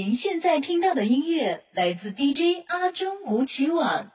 您现在听到的音乐来自 DJ 阿中舞曲网。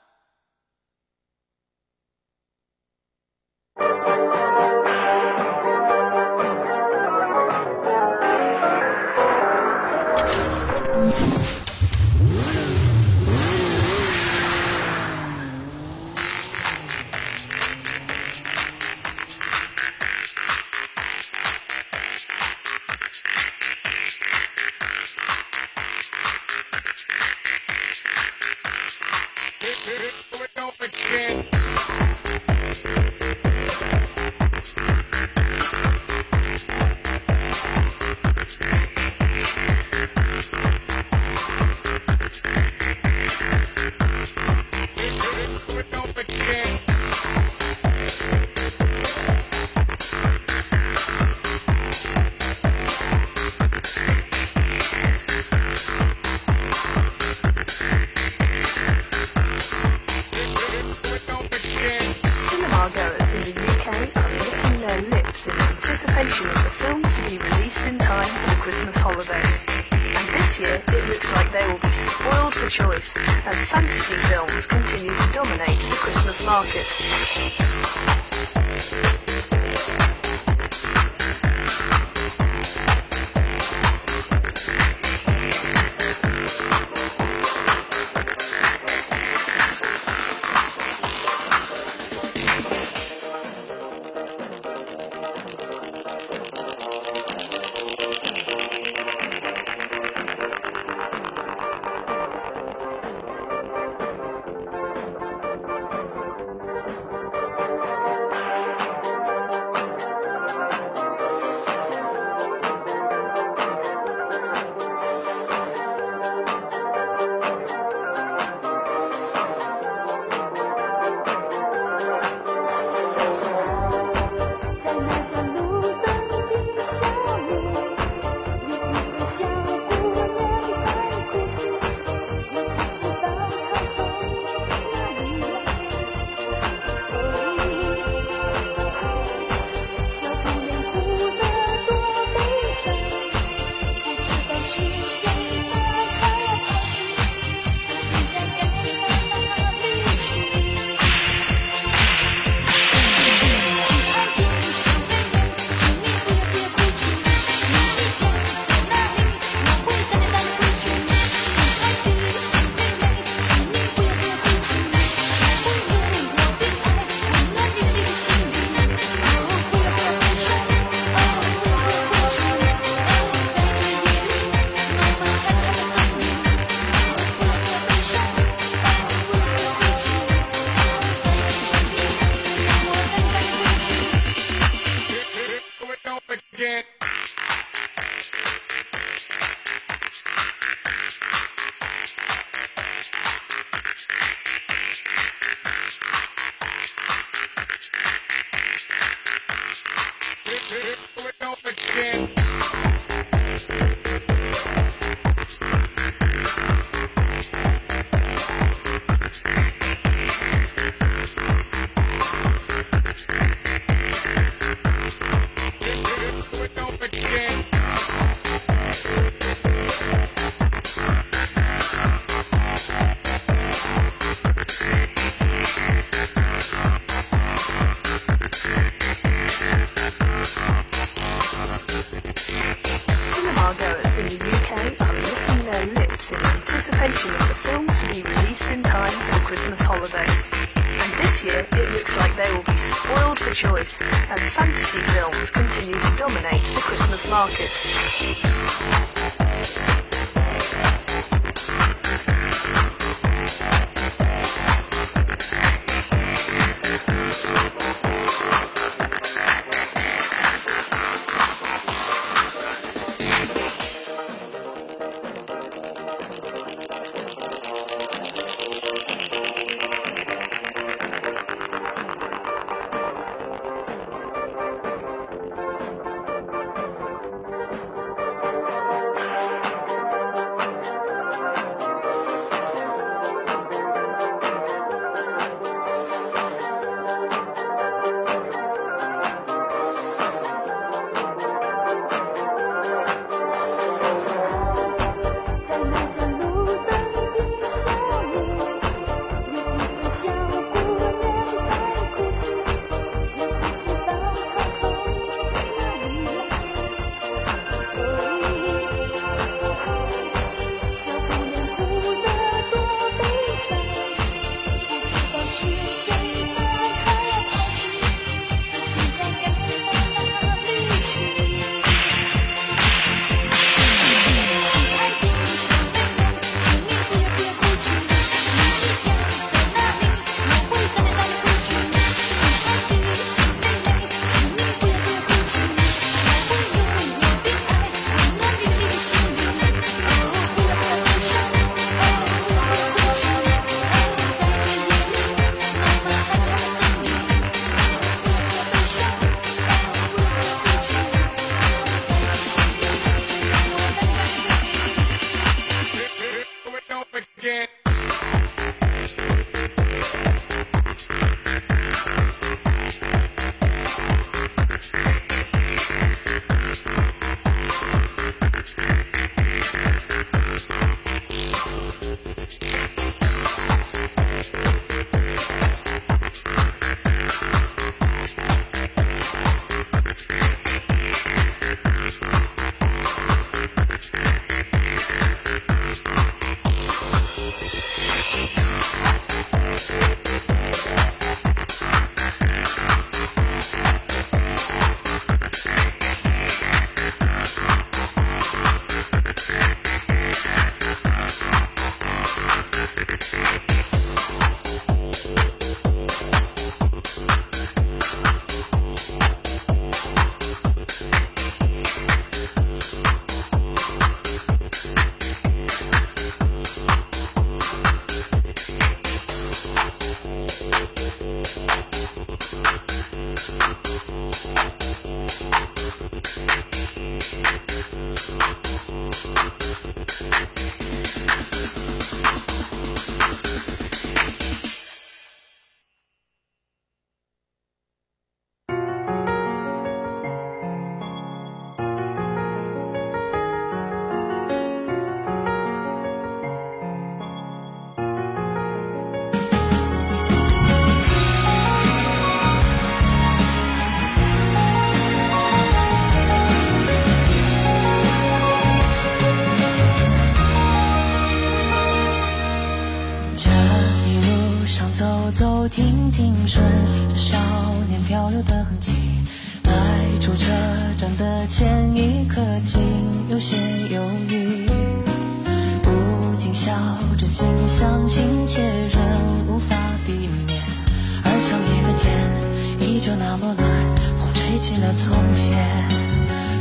忆起了从前，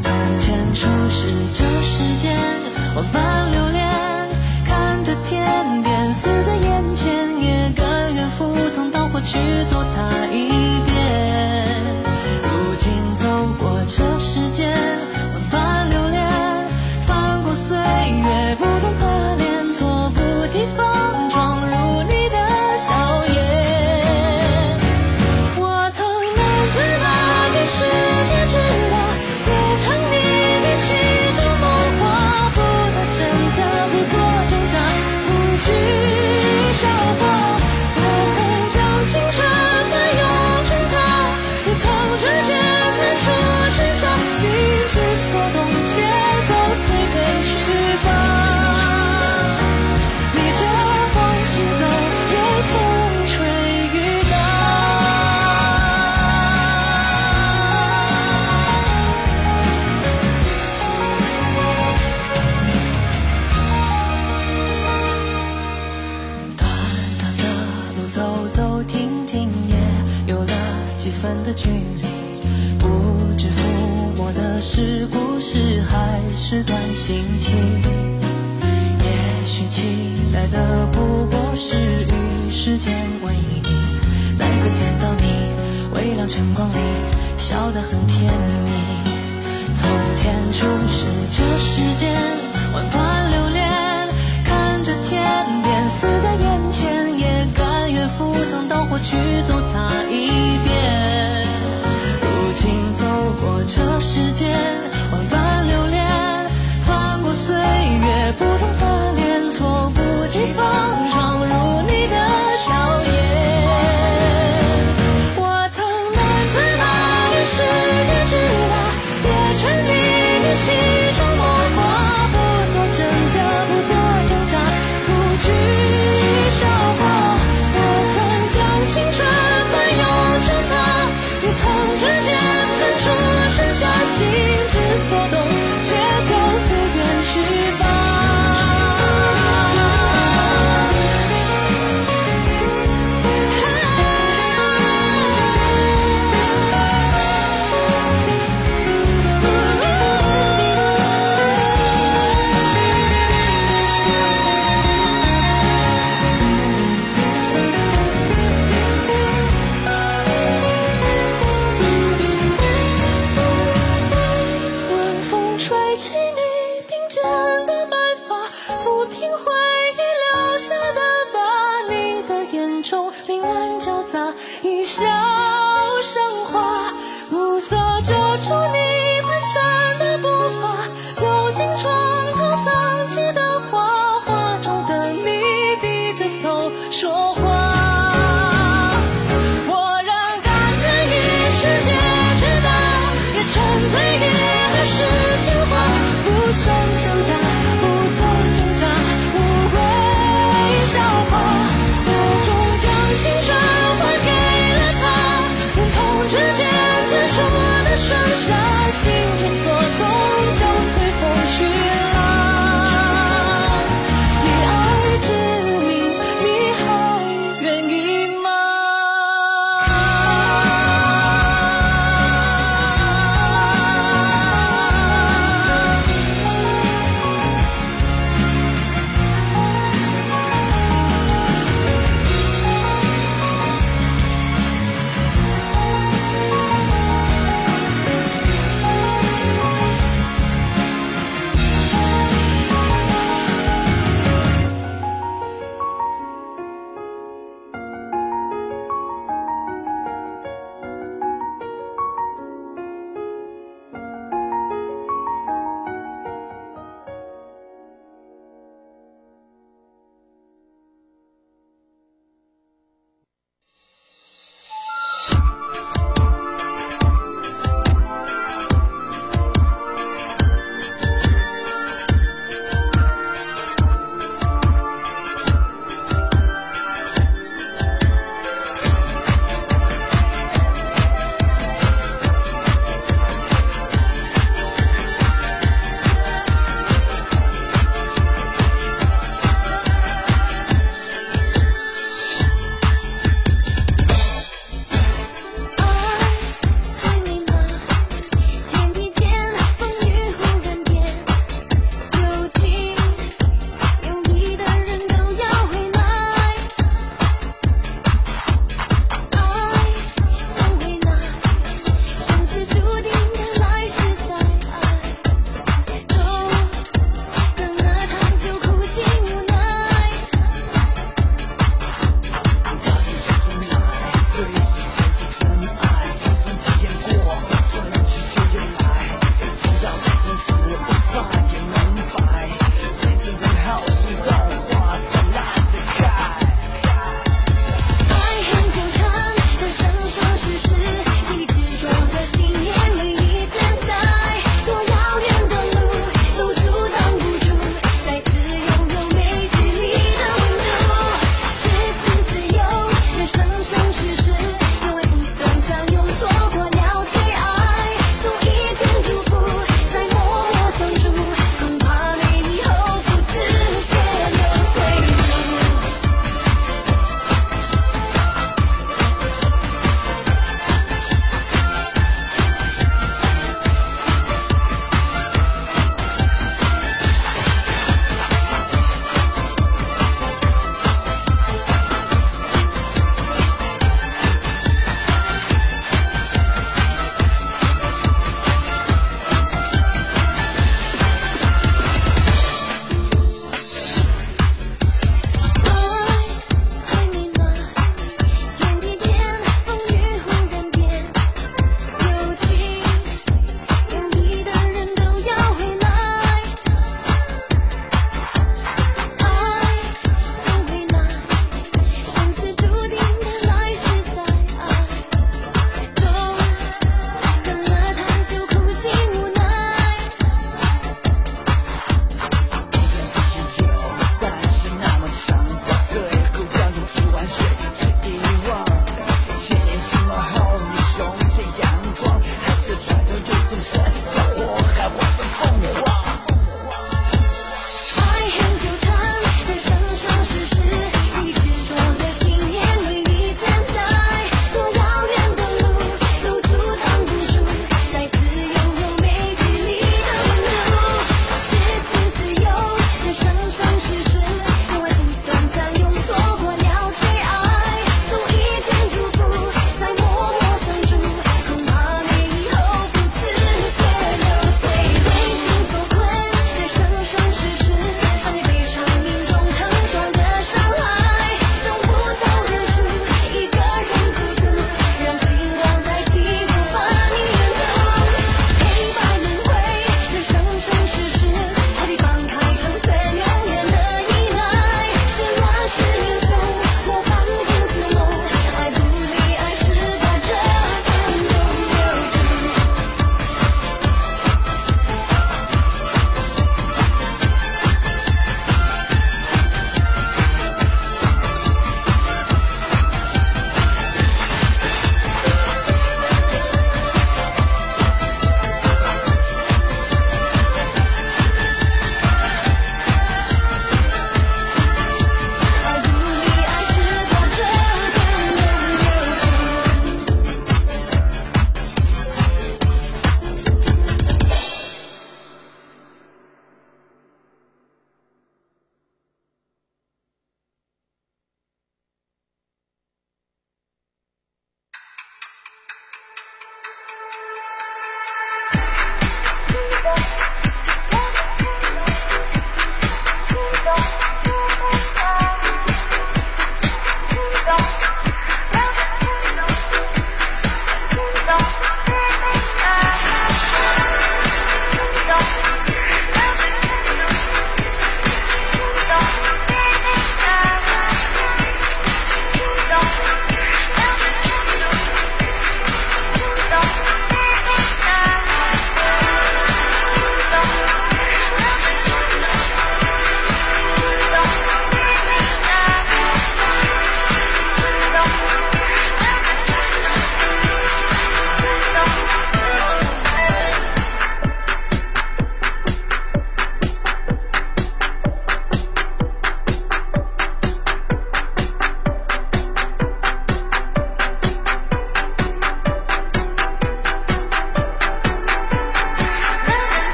从前初识这世间，万般流连，看着天边似在眼前，也甘愿赴汤蹈火去走它一遍。如今走过这世间，万般流连，翻过岁月不同侧脸。